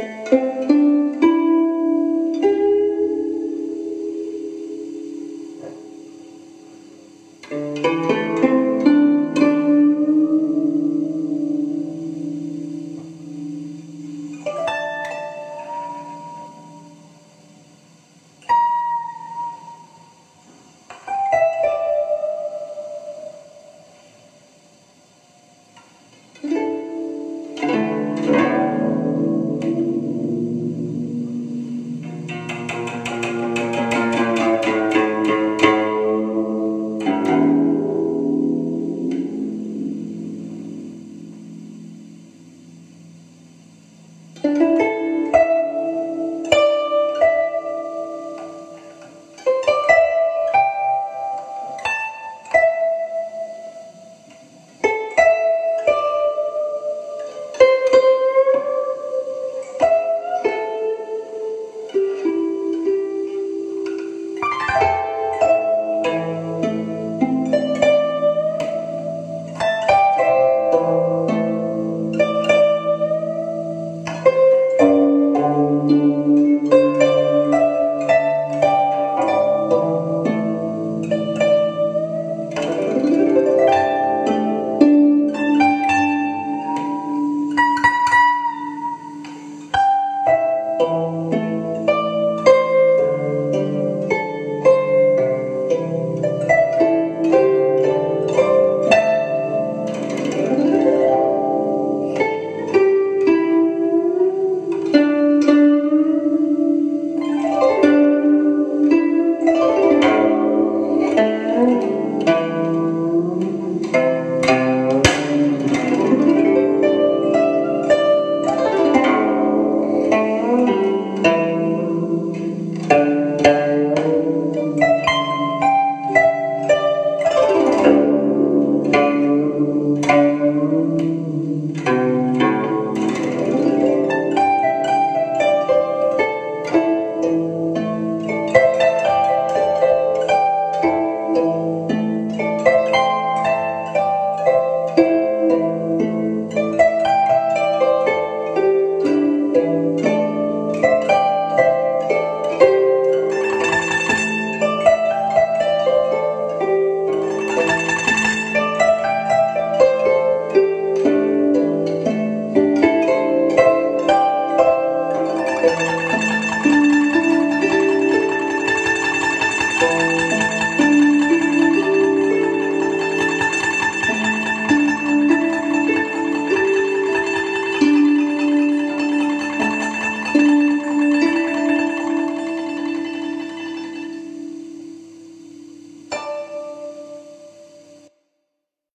Música